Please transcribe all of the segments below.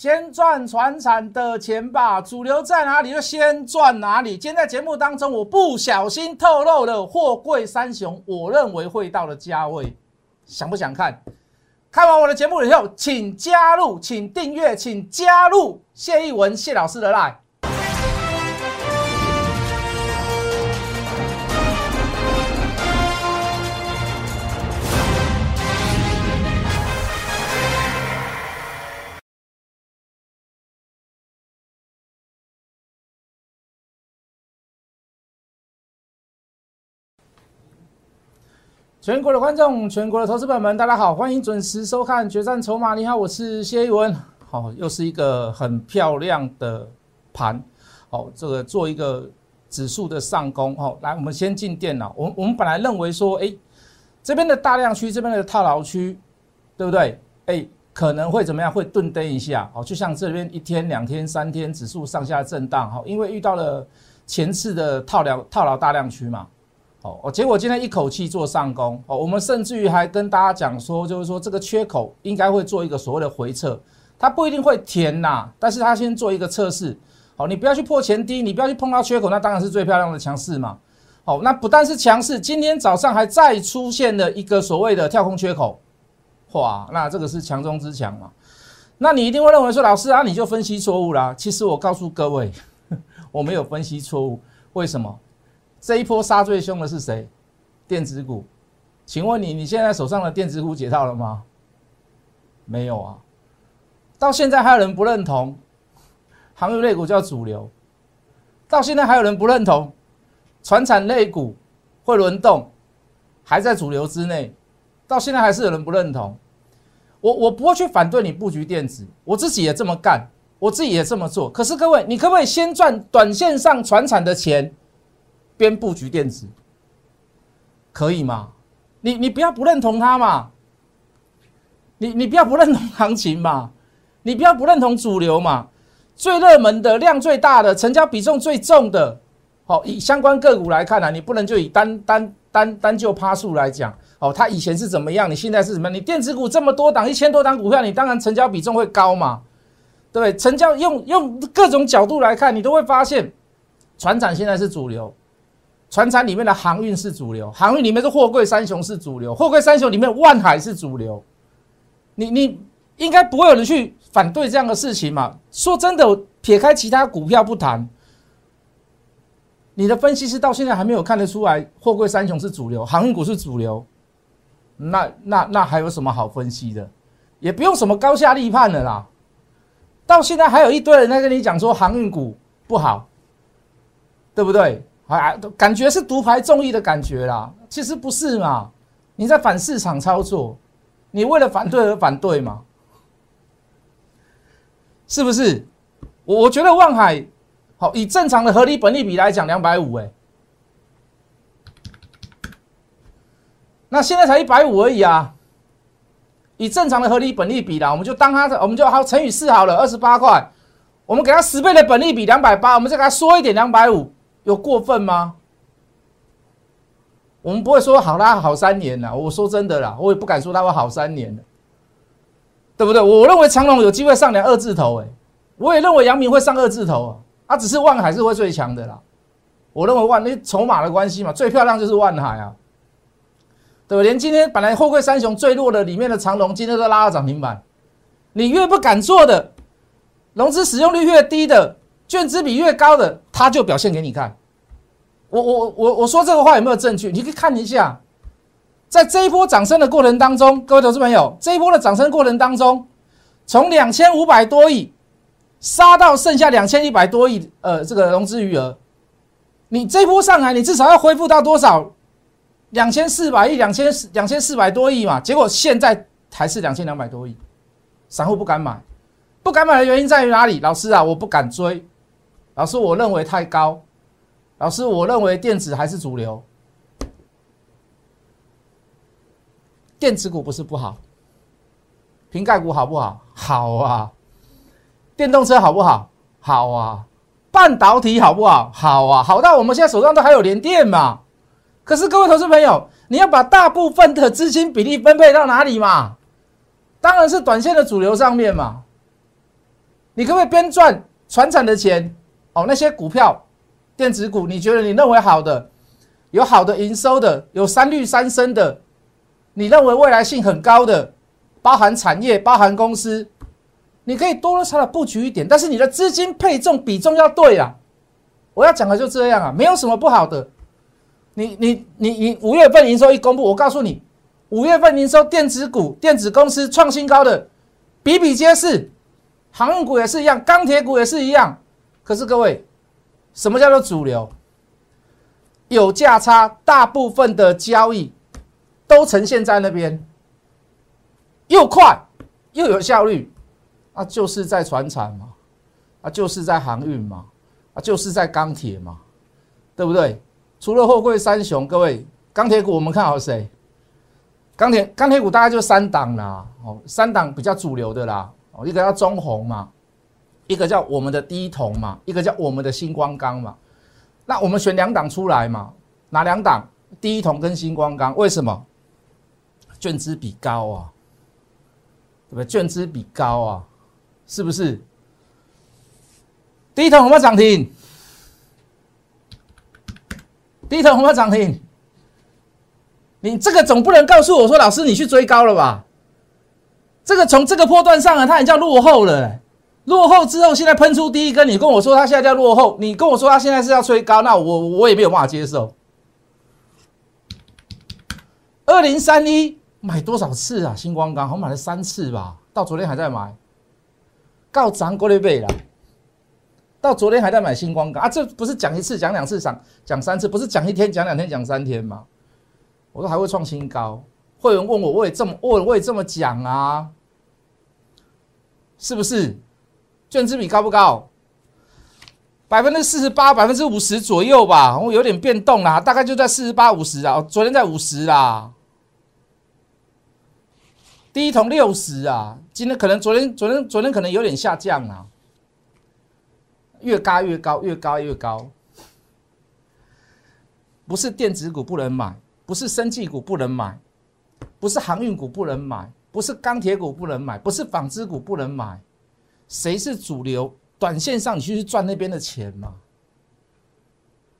先赚船产的钱吧，主流在哪里就先赚哪里。今天在节目当中，我不小心透露了货柜三雄，我认为会到的价位，想不想看？看完我的节目以后，请加入，请订阅，请加入谢逸文谢老师的 line。全国的观众，全国的投资朋友们，大家好，欢迎准时收看《决战筹码》。你好，我是谢一文。好，又是一个很漂亮的盘。好，这个做一个指数的上攻。好，来，我们先进电脑。我我们本来认为说，哎，这边的大量区，这边的套牢区，对不对？哎，可能会怎么样？会顿蹬一下。好，就像这边一天、两天、三天指数上下震荡。好，因为遇到了前次的套牢套牢大量区嘛。哦，结果今天一口气做上攻哦，我们甚至于还跟大家讲说，就是说这个缺口应该会做一个所谓的回撤，它不一定会填呐，但是它先做一个测试。好，你不要去破前低，你不要去碰到缺口，那当然是最漂亮的强势嘛。好，那不但是强势，今天早上还再出现了一个所谓的跳空缺口，哇，那这个是强中之强嘛。那你一定会认为说，老师啊，你就分析错误啦。其实我告诉各位，我没有分析错误，为什么？这一波杀最凶的是谁？电子股，请问你，你现在手上的电子股解套了吗？没有啊，到现在还有人不认同航运类股叫主流，到现在还有人不认同船产类股会轮动，还在主流之内，到现在还是有人不认同。我我不会去反对你布局电子，我自己也这么干，我自己也这么做。可是各位，你可不可以先赚短线上船产的钱？边布局电子，可以吗？你你不要不认同它嘛，你你不要不认同行情嘛，你不要不认同主流嘛。最热门的量最大的成交比重最重的，好以相关个股来看呢，你不能就以单单单单就趴数来讲，哦，它以前是怎么样，你现在是什么？你电子股这么多档，一千多档股票，你当然成交比重会高嘛，对不对？成交用用各种角度来看，你都会发现，船长现在是主流。船产里面的航运是主流，航运里面的货柜三雄是主流，货柜三雄里面万海是主流。你你应该不会有人去反对这样的事情嘛？说真的，撇开其他股票不谈，你的分析师到现在还没有看得出来货柜三雄是主流，航运股是主流，那那那还有什么好分析的？也不用什么高下立判的啦。到现在还有一堆人在跟你讲说航运股不好，对不对？啊，感觉是独排众议的感觉啦，其实不是嘛？你在反市场操作，你为了反对而反对嘛？是不是？我我觉得望海好，以正常的合理本利比来讲，两百五哎，那现在才一百五而已啊。以正常的合理本利比啦，我们就当它，我们就好乘以四好了，二十八块，我们给它十倍的本利比两百八，我们再给它缩一点两百五。有过分吗？我们不会说好啦，好三年了。我说真的啦，我也不敢说他会好三年，对不对？我认为长隆有机会上两二字头，哎，我也认为阳明会上二字头啊。啊，只是万海是会最强的啦。我认为万那筹码的关系嘛，最漂亮就是万海啊，对不对？连今天本来后贵三雄最弱的里面的长隆，今天都拉到涨停板。你越不敢做的，融资使用率越低的。券资比越高的，他就表现给你看。我我我我说这个话有没有证据？你可以看一下，在这一波涨升的过程当中，各位投资朋友，这一波的涨升过程当中，从两千五百多亿杀到剩下两千一百多亿，呃，这个融资余额，你这一波上来，你至少要恢复到多少？两千四百亿，两千两千四百多亿嘛。结果现在还是两千两百多亿，散户不敢买，不敢买的原因在于哪里？老师啊，我不敢追。老师，我认为太高。老师，我认为电子还是主流。电子股不是不好，瓶盖股好不好？好啊。电动车好不好？好啊。半导体好不好？好啊。好到我们现在手上都还有连电嘛。可是各位投资朋友，你要把大部分的资金比例分配到哪里嘛？当然是短线的主流上面嘛。你可不可以边赚船产的钱？哦，那些股票、电子股，你觉得你认为好的，有好的营收的，有三绿三升的，你认为未来性很高的，包含产业、包含公司，你可以多多少少布局一点，但是你的资金配重比重要对啊。我要讲的就这样啊，没有什么不好的。你你你你五月份营收一公布，我告诉你，五月份营收电子股、电子公司创新高的比比皆是，航运股也是一样，钢铁股也是一样。可是各位，什么叫做主流？有价差，大部分的交易都呈现在那边，又快又有效率，啊，就是在船产嘛，啊，就是在航运嘛。就是在钢铁嘛，对不对？除了货柜三雄，各位钢铁股我们看好谁？钢铁钢铁股大概就三档啦，哦，三档比较主流的啦，哦，一个叫中红嘛，一个叫我们的第一铜嘛，一个叫我们的星光钢嘛。那我们选两档出来嘛？哪两档？第一铜跟星光钢？为什么？卷资比高啊，对不对？卷资比高啊，是不是？第一桶有没有涨停？第一桶有没有涨停？你这个总不能告诉我说，老师你去追高了吧？这个从这个波段上啊，它已经叫落后了。落后之后，现在喷出第一根，你跟我说它现在叫落后，你跟我说它现在是要吹高，那我我也没有办法接受。二零三一买多少次啊？星光钢我买了三次吧，到昨天还在买，告涨过了倍了。到昨天还在买星光钢啊！这不是讲一次、讲两次、讲讲三次，不是讲一天、讲两天、讲三天吗？我说还会创新高。会员问我，我也这么问，我也这么讲啊，是不是？卷资比高不高？百分之四十八、百分之五十左右吧。我有点变动啦，大概就在四十八、五十啊。昨天在五十啦，第一桶六十啊。今天可能昨天、昨天、昨天可能有点下降啊。越嘎越高，越高越高。不是电子股不能买，不是生技股不能买，不是航运股不能买，不是钢铁股不能买，不是纺织股不能买。谁是主流？短线上你去赚那边的钱嘛？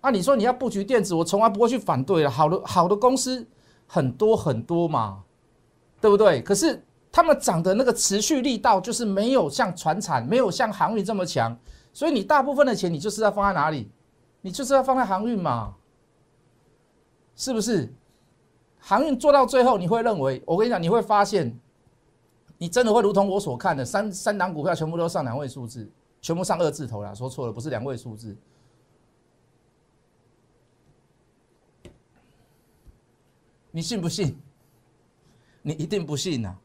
啊，你说你要布局电子，我从来不会去反对了。好的好的公司很多很多嘛，对不对？可是他们涨的那个持续力道，就是没有像船产，没有像航运这么强。所以你大部分的钱，你就是要放在哪里？你就是要放在航运嘛，是不是？航运做到最后，你会认为，我跟你讲，你会发现，你真的会如同我所看的，三三档股票全部都上两位数字，全部上二字头了。说错了，不是两位数字。你信不信？你一定不信呐！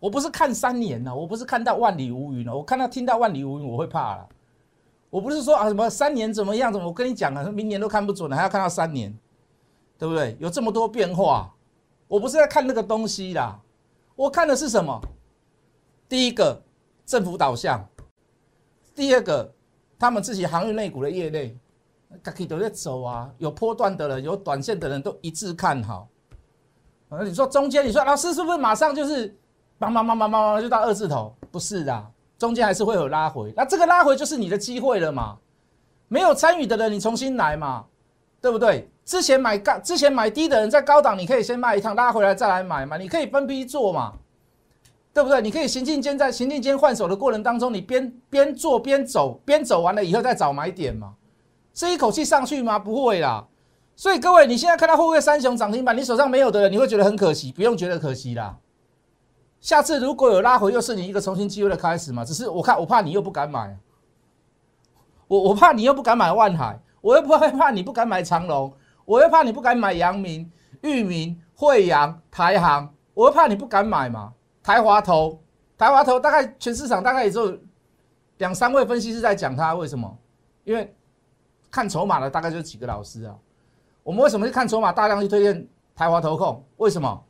我不是看三年呐，我不是看到万里无云了，我看到听到万里无云我会怕了。我不是说啊什么三年怎么样怎么，我跟你讲啊，明年都看不准了，还要看到三年，对不对？有这么多变化，我不是在看那个东西啦，我看的是什么？第一个政府导向，第二个他们自己航运内股的业内，大家都在走啊，有波段的人，有短线的人都一致看好。啊，你说中间，你说老师是不是马上就是？慢慢慢慢慢慢就到二字头，不是的，中间还是会有拉回。那这个拉回就是你的机会了嘛？没有参与的人，你重新来嘛，对不对？之前买高、之前买低的人，在高档你可以先卖一趟，拉回来再来买嘛。你可以分批做嘛，对不对？你可以行进间在行进间换手的过程当中，你边边做边走，边走完了以后再找买点嘛。是一口气上去吗？不会啦。所以各位，你现在看到后位三雄涨停板，你手上没有的人，你会觉得很可惜，不用觉得可惜啦。下次如果有拉回，又是你一个重新机会的开始嘛？只是我看，我怕你又不敢买，我我怕你又不敢买万海，我又不害怕你不敢买长隆，我又怕你不敢买阳明、裕民、惠阳、台航，我又怕你不敢买嘛？台华投，台华投大概全市场大概也就两三位分析师在讲它，为什么？因为看筹码的大概就几个老师啊。我们为什么去看筹码，大量去推荐台华投控？为什么？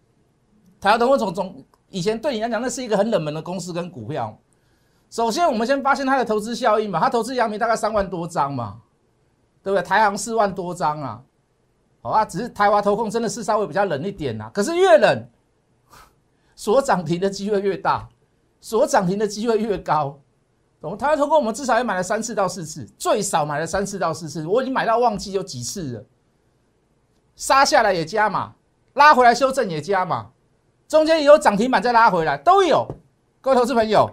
台华投控总总以前对你来讲，那是一个很冷门的公司跟股票。首先，我们先发现它的投资效应嘛，它投资阳明大概三万多张嘛，对不对？台行四万多张啊，好啊，只是台华投控真的是稍微比较冷一点呐。可是越冷，所涨停的机会越大，所涨停的机会越高。懂？台湾投控我们至少也买了三次到四次，最少买了三次到四次，我已经买到忘记有几次了。杀下来也加码，拉回来修正也加码，中间也有涨停板再拉回来都有。各位投资朋友，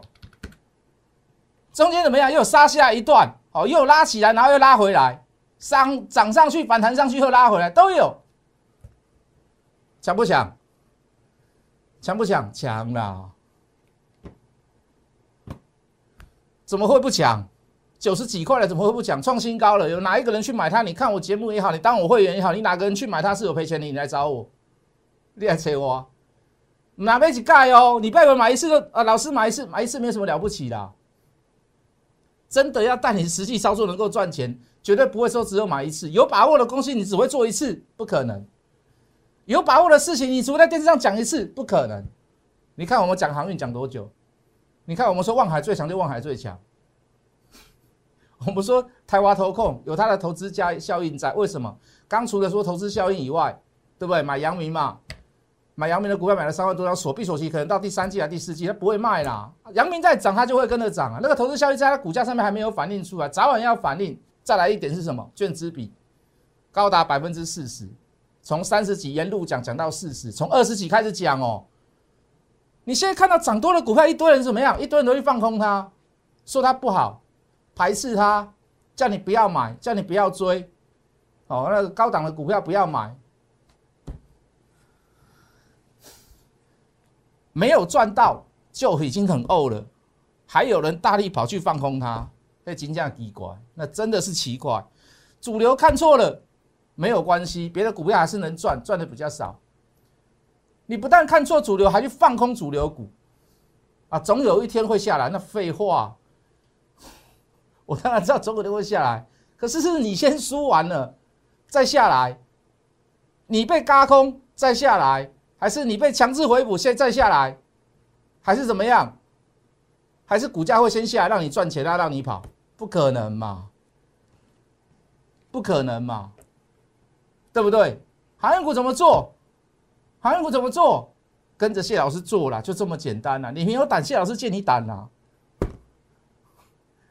中间怎么样？又杀下一段，哦，又拉起来，然后又拉回来，上涨上去，反弹上去后拉回来，都有。强不强？强不强？强啦！怎么会不强？九十几块了，怎么会不强？创新高了，有哪一个人去买它？你看我节目也好，你当我会员也好，你哪个人去买它是有赔钱的？你来找我，你来催我，哪边去盖哦？你拜我买一次就啊，老师买一次，买一次没有什么了不起的。真的要带你实际操作能够赚钱，绝对不会说只有买一次。有把握的公司你只会做一次，不可能。有把握的事情，你除了在电视上讲一次，不可能。你看我们讲航运讲多久？你看我们说望海最强就望海最强。我们说台湾投控有它的投资加效应在，为什么？刚除了说投资效应以外，对不对？买阳明嘛，买阳明的股票买了三万多张，锁闭锁期可能到第三季啊第四季它不会卖啦。阳明在涨，它就会跟着涨啊。那个投资效应在它股价上面还没有反映出来，早晚要反映。再来一点是什么？券资比高达百分之四十。从三十几沿路讲讲到四十，从二十几开始讲哦。你现在看到涨多的股票，一堆人怎么样？一堆人都去放空它，说它不好，排斥它，叫你不要买，叫你不要追。哦，那个高档的股票不要买，没有赚到就已经很呕了，还有人大力跑去放空它，那金价奇怪，那真的是奇怪，主流看错了。没有关系，别的股票还是能赚，赚的比较少。你不但看错主流，还去放空主流股，啊，总有一天会下来。那废话，我当然知道总有一天会下来。可是是你先输完了再下来，你被嘎空再下来，还是你被强制回补现再下来，还是怎么样？还是股价会先下来让你赚钱，然让你跑？不可能嘛？不可能嘛？对不对？航运股怎么做？航运股怎么做？跟着谢老师做了，就这么简单呐！你没有胆，谢老师借你胆呐！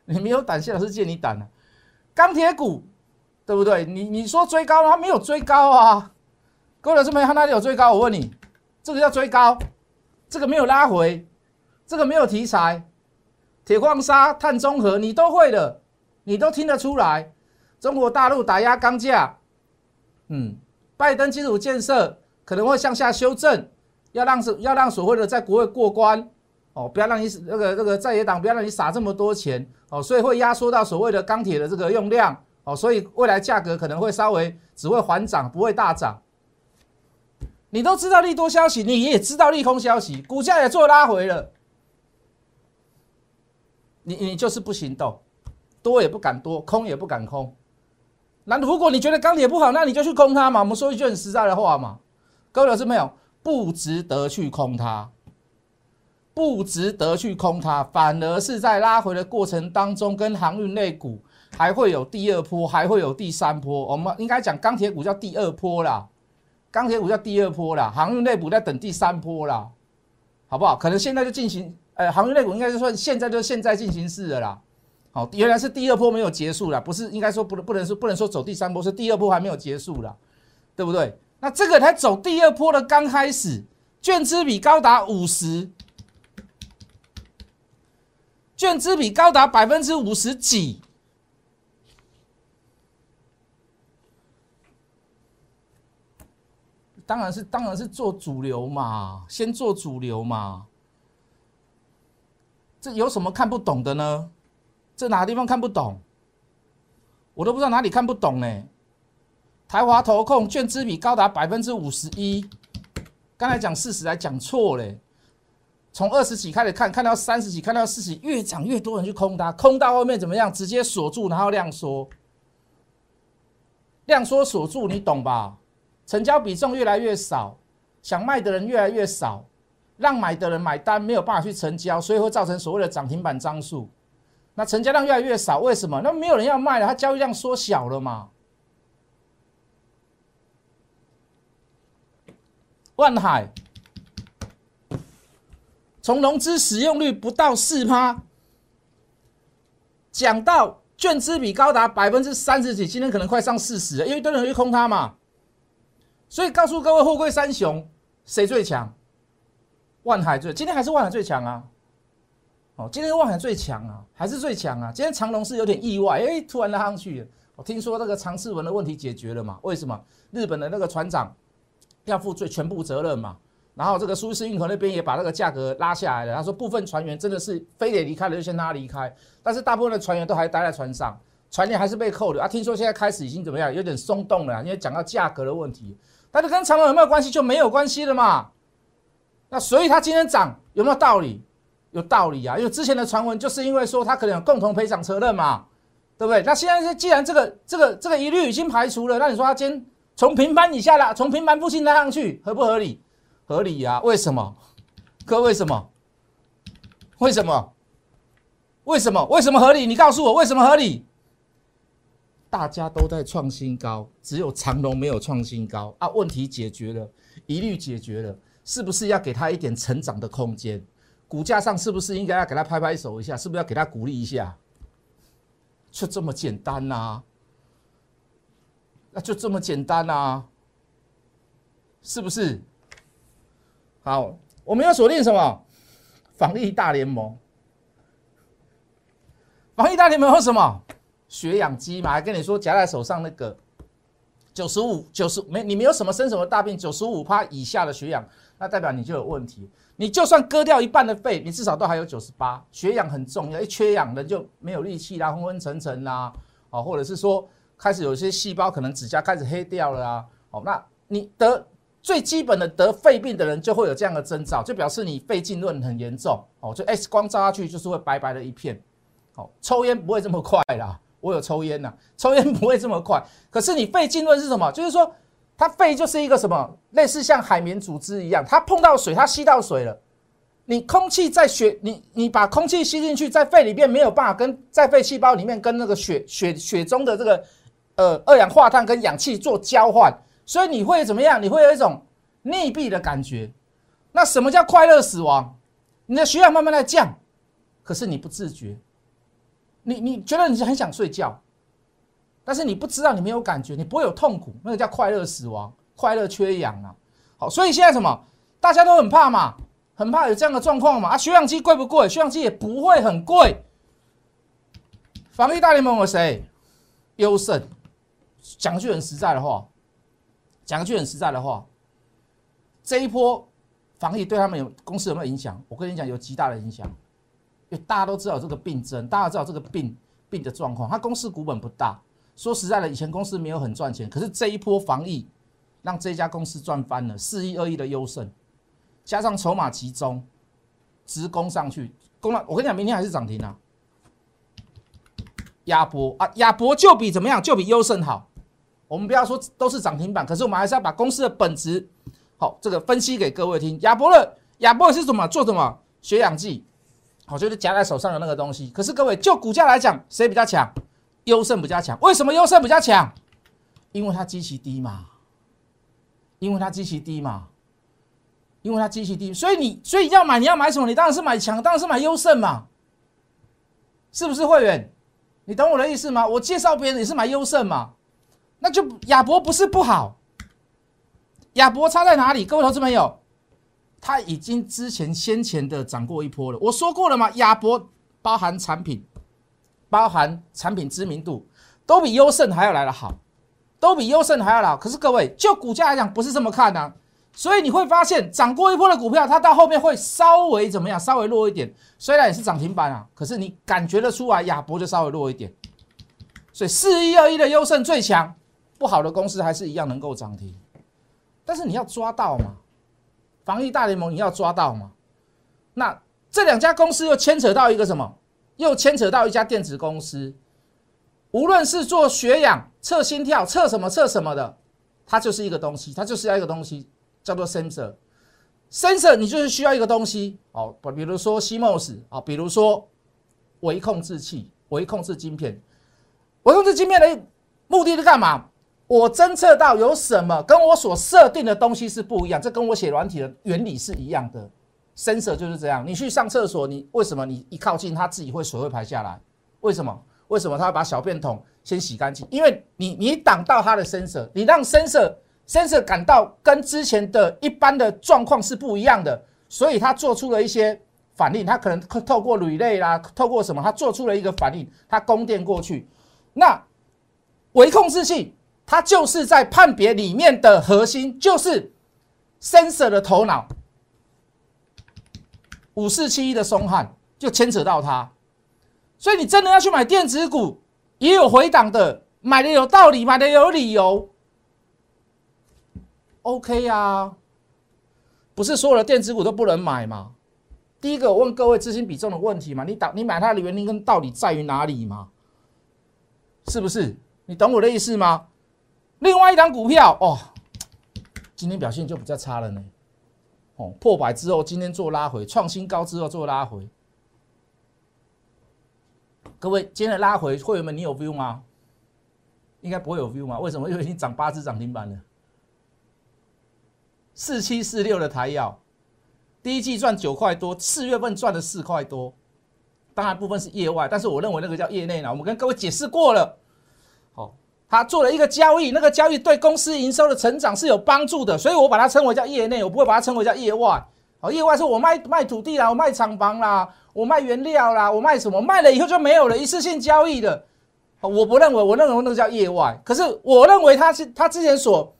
你没有胆，谢老师借你胆呐！钢铁股，对不对？你你说追高，他没有追高啊！各位老师们，他哪里有追高？我问你，这个叫追高？这个没有拉回，这个没有题材，铁矿砂、碳中和，你都会的，你都听得出来。中国大陆打压钢价。嗯，拜登基础建设可能会向下修正，要让是要让所谓的在国会过关哦，不要让你那个那个在野党不要让你撒这么多钱哦，所以会压缩到所谓的钢铁的这个用量哦，所以未来价格可能会稍微只会缓涨，不会大涨。你都知道利多消息，你也知道利空消息，股价也做拉回了，你你就是不行动，多也不敢多，空也不敢空。那如果你觉得钢铁不好，那你就去空它嘛。我们说一句很实在的话嘛，各位老师没有，不值得去空它，不值得去空它，反而是在拉回的过程当中，跟航运类股还会有第二波，还会有第三波。我们应该讲钢铁股叫第二波啦，钢铁股叫第二波啦，航运类股在等第三波啦，好不好？可能现在就进行，呃，航运类股应该是算现在就现在进行式的啦。好，原来是第二波没有结束啦，不是应该说不能不能说不能说走第三波，是第二波还没有结束啦，对不对？那这个才走第二波的刚开始，券资比高达五十，券资比高达百分之五十几，当然是当然是做主流嘛，先做主流嘛，这有什么看不懂的呢？这哪个地方看不懂？我都不知道哪里看不懂呢。台华投控券资比高达百分之五十一，刚才讲四十还讲错嘞。从二十几开始看，看到三十几，看到四十，越涨越多人去空它，空到后面怎么样？直接锁住，然后量缩，量缩锁住，你懂吧？成交比重越来越少，想卖的人越来越少，让买的人买单没有办法去成交，所以会造成所谓的涨停板张数。那成交量越来越少，为什么？那没有人要卖了，它交易量缩小了嘛？万海，从融资使用率不到四趴，讲到券资比高达百分之三十几，今天可能快上四十了，因为多人去空它嘛。所以告诉各位，货柜三雄谁最强？万海最，今天还是万海最强啊！哦，今天万海最强啊，还是最强啊！今天长隆是有点意外，哎，突然拉上去。我听说那个长次文的问题解决了嘛？为什么？日本的那个船长要负最全部责任嘛？然后这个苏伊士运河那边也把那个价格拉下来了。他说部分船员真的是非得离开了就先让他离开，但是大部分的船员都还待在船上，船员还是被扣的啊。听说现在开始已经怎么样？有点松动了，因为讲到价格的问题。但是跟长隆有没有关系？就没有关系了嘛。那所以它今天涨有没有道理？有道理啊，因为之前的传闻就是因为说它可能有共同赔偿责任嘛，对不对？那现在既然这个这个这个疑虑已经排除了，那你说它今天从平盘以下了，从平盘附近拉上去，合不合理？合理呀。为什么？哥，为什么？为什么？为什么？为什么合理？你告诉我为什么合理？大家都在创新高，只有长隆没有创新高啊！问题解决了，疑虑解决了，是不是要给他一点成长的空间？股价上是不是应该要给他拍拍手一下？是不是要给他鼓励一下？就这么简单呐？那就这么简单呐？是不是？好，我们要锁定什么？防疫大联盟。防疫大联盟有什么？血氧机嘛，还跟你说夹在手上那个九十五、九十没你没有什么生什么大病，九十五趴以下的血氧，那代表你就有问题。你就算割掉一半的肺，你至少都还有九十八。血氧很重要，一缺氧人就没有力气啦，昏昏沉沉啦，哦，或者是说开始有些细胞可能指甲开始黑掉了啊，哦，那你得最基本的得肺病的人就会有这样的征兆，就表示你肺浸润很严重哦，就 X 光照下去就是会白白的一片。哦，抽烟不会这么快啦。我有抽烟呐，抽烟不会这么快。可是你肺浸润是什么？就是说，它肺就是一个什么，类似像海绵组织一样，它碰到水，它吸到水了。你空气在血，你你把空气吸进去，在肺里面没有办法跟在肺细胞里面跟那个血血血中的这个呃二氧化碳跟氧气做交换，所以你会怎么样？你会有一种溺毙的感觉。那什么叫快乐死亡？你的血氧慢慢在降，可是你不自觉。你你觉得你是很想睡觉，但是你不知道你没有感觉，你不会有痛苦，那个叫快乐死亡，快乐缺氧啊。好，所以现在什么，大家都很怕嘛，很怕有这样的状况嘛。啊，血氧机贵不贵？血氧机也不会很贵。防疫大联盟有谁？优胜。讲句很实在的话，讲句很实在的话，这一波防疫对他们有公司有没有影响？我跟你讲，有极大的影响。因为大家都知道这个病症，大家知道这个病病的状况。他公司股本不大，说实在的，以前公司没有很赚钱。可是这一波防疫，让这家公司赚翻了，四亿二亿的优胜，加上筹码集中，直攻上去，攻了。我跟你讲，明天还是涨停啊！亚博啊，亚博就比怎么样？就比优胜好。我们不要说都是涨停板，可是我们还是要把公司的本质好这个分析给各位听。亚博的亚博是什么？做什么？血氧计。好，就是夹在手上的那个东西。可是各位，就股价来讲，谁比较强？优胜比较强。为什么优胜比较强？因为它基期低嘛。因为它基期低嘛。因为它基期低，所以你所以要买，你要买什么？你当然是买强，当然是买优胜嘛。是不是会员？你懂我的意思吗？我介绍别人也是买优胜嘛。那就亚博不是不好，亚博差在哪里？各位投资朋友。它已经之前先前的涨过一波了，我说过了嘛？亚博包含产品，包含产品知名度，都比优胜还要来的好，都比优胜还要好。可是各位，就股价来讲，不是这么看的。所以你会发现，涨过一波的股票，它到后面会稍微怎么样？稍微弱一点。虽然也是涨停板啊，可是你感觉得出来，亚博就稍微弱一点。所以四一二一的优胜最强，不好的公司还是一样能够涨停。但是你要抓到嘛？防疫大联盟你要抓到嘛？那这两家公司又牵扯到一个什么？又牵扯到一家电子公司。无论是做血氧、测心跳、测什么测什么的，它就是一个东西，它就是要一个东西，叫做 sensor。sensor 你就是需要一个东西哦，比如说 CMOS 啊，比如说微控制器、微控制晶片。微控制晶片的目的是干嘛？我侦测到有什么跟我所设定的东西是不一样，这跟我写软体的原理是一样的，，sensor 就是这样。你去上厕所，你为什么你一靠近它自己会水会排下来？为什么？为什么它会把小便桶先洗干净？因为你你挡到它的 sensor，你让 sensor sensor 感到跟之前的一般的状况是不一样的，所以它做出了一些反应。它可能透过铝类啦，透过什么，它做出了一个反应，它供电过去。那微控制器。它就是在判别里面的核心，就是 sensor 的头脑，五四七一的松汉就牵扯到它，所以你真的要去买电子股，也有回档的，买的有道理，买的有理由，OK 啊，不是所有的电子股都不能买吗？第一个，我问各位资金比重的问题嘛，你打你买它的原因跟道理在于哪里嘛？是不是？你懂我的意思吗？另外一张股票哦，今天表现就比较差了呢。破百之后，今天做拉回，创新高之后做拉回。各位，今天的拉回，会员们你有 view 吗？应该不会有 view 吗？为什么？因为已经涨八只涨停板了。四七四六的台药，第一季赚九块多，四月份赚了四块多。当然部分是业外，但是我认为那个叫业内呢。我们跟各位解释过了。他做了一个交易，那个交易对公司营收的成长是有帮助的，所以我把它称为叫业内，我不会把它称为叫业外。哦，业外是我卖卖土地啦，我卖厂房啦，我卖原料啦，我卖什么？卖了以后就没有了，一次性交易的。我不认为，我认为那个叫业外。可是我认为他是他之前所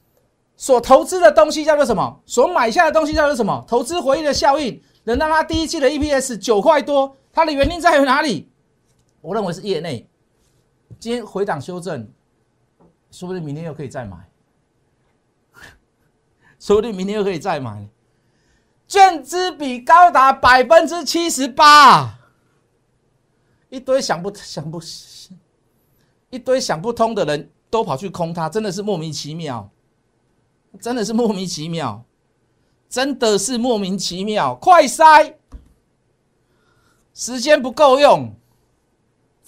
所投资的东西叫做什么？所买下的东西叫做什么？投资回忆的效应，能让他第一季的 EPS 九块多，它的原因在于哪里？我认为是业内。今天回档修正。说不定明天又可以再买，说不定明天又可以再买，券资比高达百分之七十八，一堆想不想不，一堆想不通的人都跑去空它，真的是莫名其妙，真的是莫名其妙，真的是莫名其妙，快塞，时间不够用。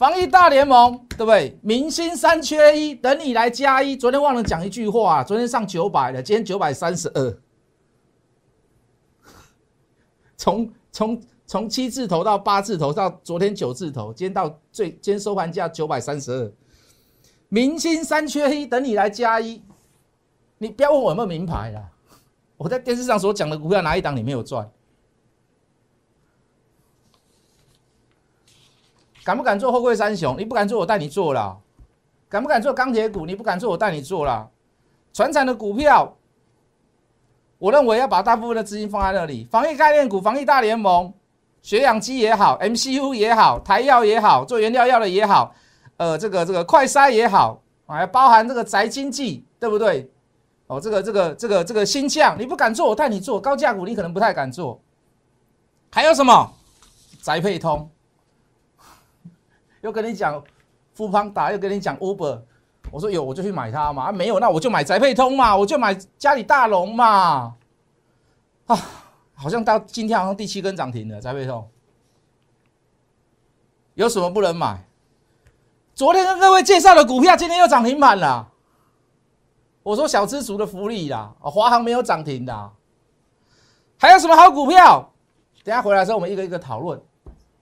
防疫大联盟，对不对？明星三缺一，等你来加一。昨天忘了讲一句话，昨天上九百了，今天九百三十二。从从从七字头到八字头，到昨天九字头，今天到最今天收盘价九百三十二。明星三缺一，等你来加一。你不要问我有没有名牌啦，我在电视上所讲的股票哪一档你没有赚？敢不敢做后贵三雄？你不敢做，我带你做了。敢不敢做钢铁股？你不敢做，我带你做了。船产的股票，我认为要把大部分的资金放在那里。防疫概念股、防疫大联盟、血氧机也好，MCU 也好，台药也好，做原料药的也好，呃，这个这个快筛也好，还包含这个宅经济，对不对？哦，这个这个这个这个新将，你不敢做，我带你做。高价股你可能不太敢做。还有什么？宅配通。又跟你讲富邦达，又跟你讲 Uber，我说有我就去买它嘛，啊没有那我就买宅配通嘛，我就买家里大龙嘛，啊，好像到今天好像第七根涨停了宅配通，有什么不能买？昨天跟各位介绍的股票今天又涨停板了，我说小资族的福利啦，啊华航没有涨停的，还有什么好股票？等下回来之后我们一个一个讨论，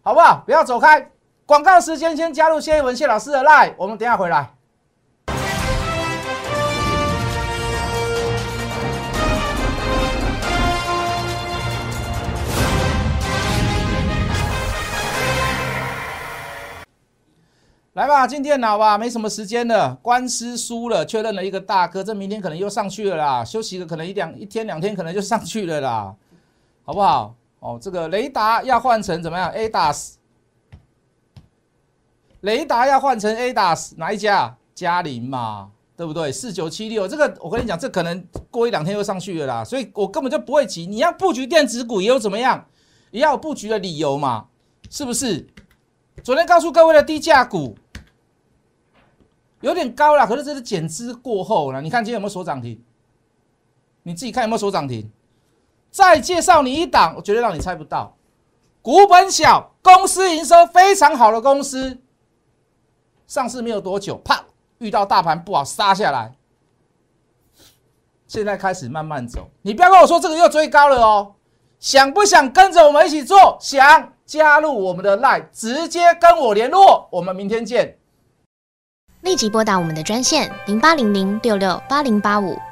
好不好？不要走开。广告时间，先加入谢一文谢老师的 line，我们等下回来。来吧，进电脑吧，没什么时间了。官司输了，确认了一个大哥，这明天可能又上去了啦。休息个可能一两一天两天，可能就上去了啦，好不好？哦，这个雷达要换成怎么样？A DAS。雷达要换成 A DAS 哪一家？嘉陵嘛，对不对？四九七六这个，我跟你讲，这可能过一两天又上去了啦，所以我根本就不会急。你要布局电子股，也有怎么样？也要有布局的理由嘛，是不是？昨天告诉各位的低价股有点高了，可是这是减资过后了。你看今天有没有锁涨停？你自己看有没有锁涨停？再介绍你一档，我绝对让你猜不到，股本小，公司营收非常好的公司。上市没有多久，啪，遇到大盘不好杀下来，现在开始慢慢走。你不要跟我说这个又追高了哦，想不想跟着我们一起做？想加入我们的 Line，直接跟我联络。我们明天见。立即拨打我们的专线零八零零六六八零八五